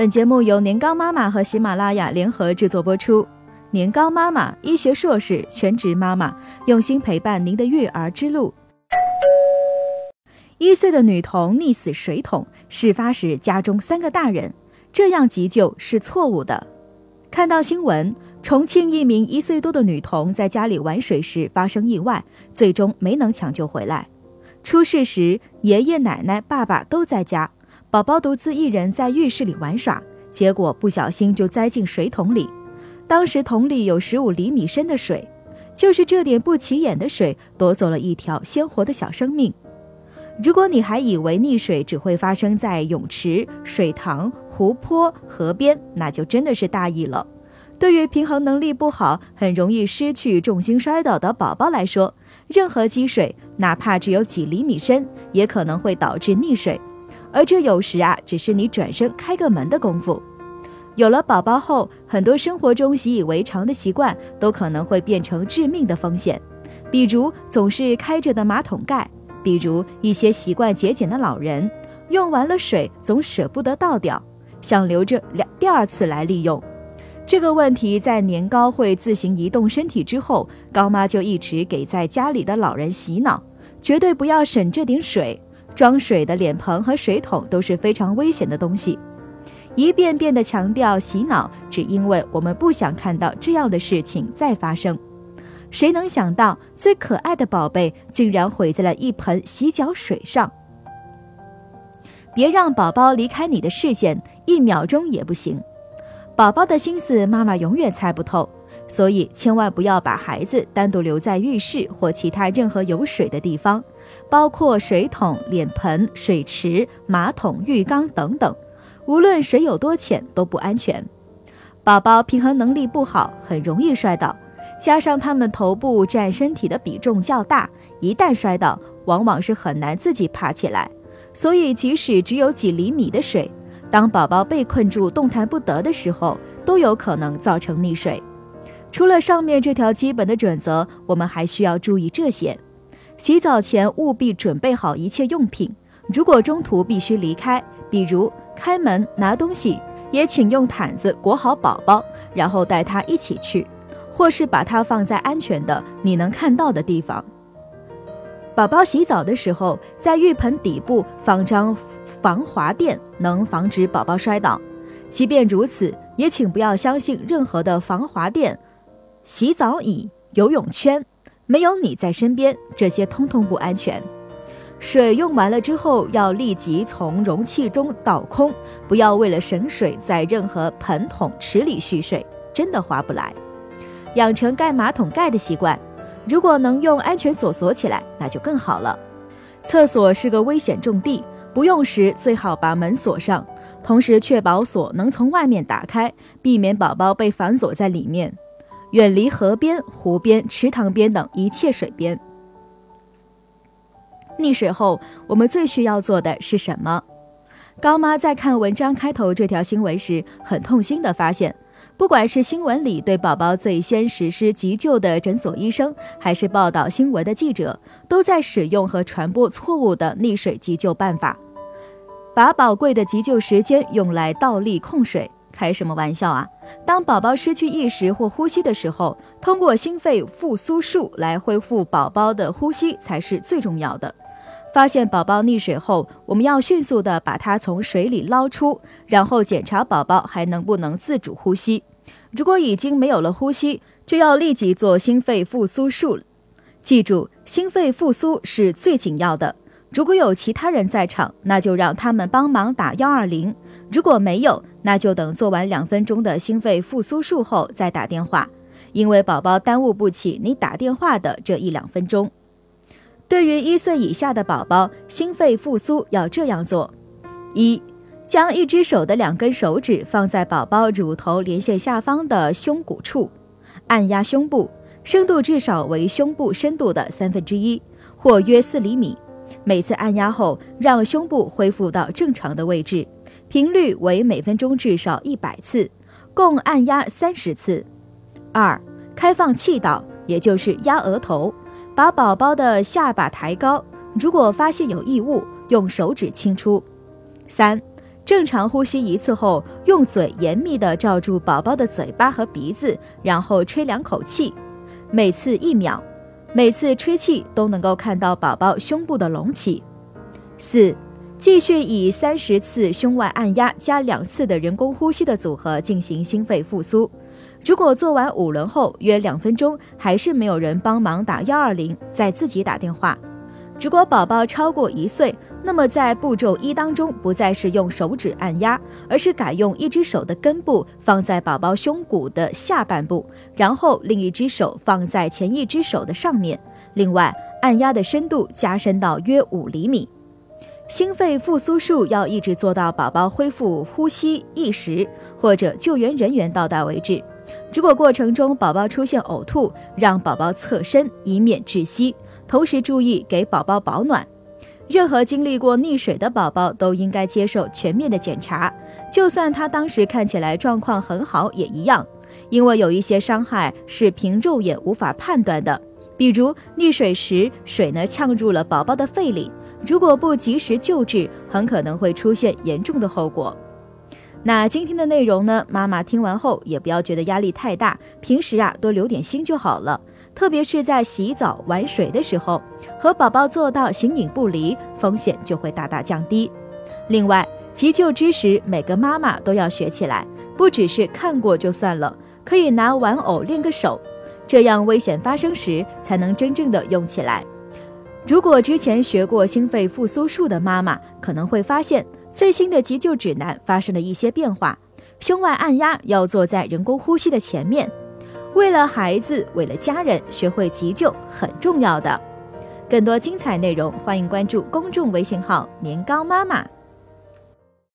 本节目由年糕妈妈和喜马拉雅联合制作播出。年糕妈妈，医学硕士，全职妈妈，用心陪伴您的育儿之路。一岁的女童溺死水桶，事发时家中三个大人，这样急救是错误的。看到新闻，重庆一名一岁多的女童在家里玩水时发生意外，最终没能抢救回来。出事时，爷爷奶奶、爸爸都在家，宝宝独自一人在浴室里玩耍，结果不小心就栽进水桶里。当时桶里有十五厘米深的水，就是这点不起眼的水，夺走了一条鲜活的小生命。如果你还以为溺水只会发生在泳池、水塘、湖泊、河边，那就真的是大意了。对于平衡能力不好、很容易失去重心摔倒的宝宝来说，任何积水，哪怕只有几厘米深，也可能会导致溺水。而这有时啊，只是你转身开个门的功夫。有了宝宝后，很多生活中习以为常的习惯都可能会变成致命的风险，比如总是开着的马桶盖，比如一些习惯节俭的老人，用完了水总舍不得倒掉，想留着两第二次来利用。这个问题在年糕会自行移动身体之后，高妈就一直给在家里的老人洗脑，绝对不要省这点水，装水的脸盆和水桶都是非常危险的东西。一遍遍的强调洗脑，只因为我们不想看到这样的事情再发生。谁能想到，最可爱的宝贝竟然毁在了一盆洗脚水上？别让宝宝离开你的视线一秒钟也不行。宝宝的心思，妈妈永远猜不透，所以千万不要把孩子单独留在浴室或其他任何有水的地方，包括水桶、脸盆、水池、马桶、浴缸等等。无论水有多浅都不安全，宝宝平衡能力不好，很容易摔倒，加上他们头部占身体的比重较大，一旦摔倒，往往是很难自己爬起来。所以，即使只有几厘米的水，当宝宝被困住动弹不得的时候，都有可能造成溺水。除了上面这条基本的准则，我们还需要注意这些：洗澡前务必准备好一切用品，如果中途必须离开，比如。开门拿东西，也请用毯子裹好宝宝，然后带他一起去，或是把他放在安全的、你能看到的地方。宝宝洗澡的时候，在浴盆底部放张防滑垫，能防止宝宝摔倒。即便如此，也请不要相信任何的防滑垫、洗澡椅、游泳圈，没有你在身边，这些通通不安全。水用完了之后，要立即从容器中倒空，不要为了省水，在任何盆桶、池里蓄水，真的划不来。养成盖马桶盖的习惯，如果能用安全锁锁起来，那就更好了。厕所是个危险重地，不用时最好把门锁上，同时确保锁能从外面打开，避免宝宝被反锁在里面。远离河边、湖边、池塘边等一切水边。溺水后，我们最需要做的是什么？高妈在看文章开头这条新闻时，很痛心地发现，不管是新闻里对宝宝最先实施急救的诊所医生，还是报道新闻的记者，都在使用和传播错误的溺水急救办法，把宝贵的急救时间用来倒立控水。开什么玩笑啊！当宝宝失去意识或呼吸的时候，通过心肺复苏术来恢复宝宝的呼吸才是最重要的。发现宝宝溺水后，我们要迅速的把他从水里捞出，然后检查宝宝还能不能自主呼吸。如果已经没有了呼吸，就要立即做心肺复苏术。记住，心肺复苏是最紧要的。如果有其他人在场，那就让他们帮忙打幺二零；如果没有，那就等做完两分钟的心肺复苏术后再打电话，因为宝宝耽误不起你打电话的这一两分钟。对于一岁以下的宝宝，心肺复苏要这样做：一，将一只手的两根手指放在宝宝乳头连线下方的胸骨处，按压胸部，深度至少为胸部深度的三分之一，或约四厘米。每次按压后，让胸部恢复到正常的位置，频率为每分钟至少一百次，共按压三十次。二，开放气道，也就是压额头。把宝宝的下巴抬高，如果发现有异物，用手指轻出。三，正常呼吸一次后，用嘴严密地罩住宝宝的嘴巴和鼻子，然后吹两口气，每次一秒。每次吹气都能够看到宝宝胸部的隆起。四，继续以三十次胸外按压加两次的人工呼吸的组合进行心肺复苏。如果做完五轮后约两分钟还是没有人帮忙打幺二零，再自己打电话。如果宝宝超过一岁，那么在步骤一当中不再是用手指按压，而是改用一只手的根部放在宝宝胸骨的下半部，然后另一只手放在前一只手的上面。另外，按压的深度加深到约五厘米。心肺复苏术要一直做到宝宝恢复呼吸意识或者救援人员到达为止。如果过程中宝宝出现呕吐，让宝宝侧身，以免窒息。同时注意给宝宝保暖。任何经历过溺水的宝宝都应该接受全面的检查，就算他当时看起来状况很好也一样，因为有一些伤害是凭肉眼无法判断的。比如溺水时水呢呛入了宝宝的肺里，如果不及时救治，很可能会出现严重的后果。那今天的内容呢，妈妈听完后也不要觉得压力太大，平时啊多留点心就好了。特别是在洗澡、玩水的时候，和宝宝做到形影不离，风险就会大大降低。另外，急救知识每个妈妈都要学起来，不只是看过就算了，可以拿玩偶练个手，这样危险发生时才能真正的用起来。如果之前学过心肺复苏术的妈妈，可能会发现最新的急救指南发生了一些变化，胸外按压要坐在人工呼吸的前面。为了孩子，为了家人，学会急救很重要的。更多精彩内容，欢迎关注公众微信号“年糕妈妈”。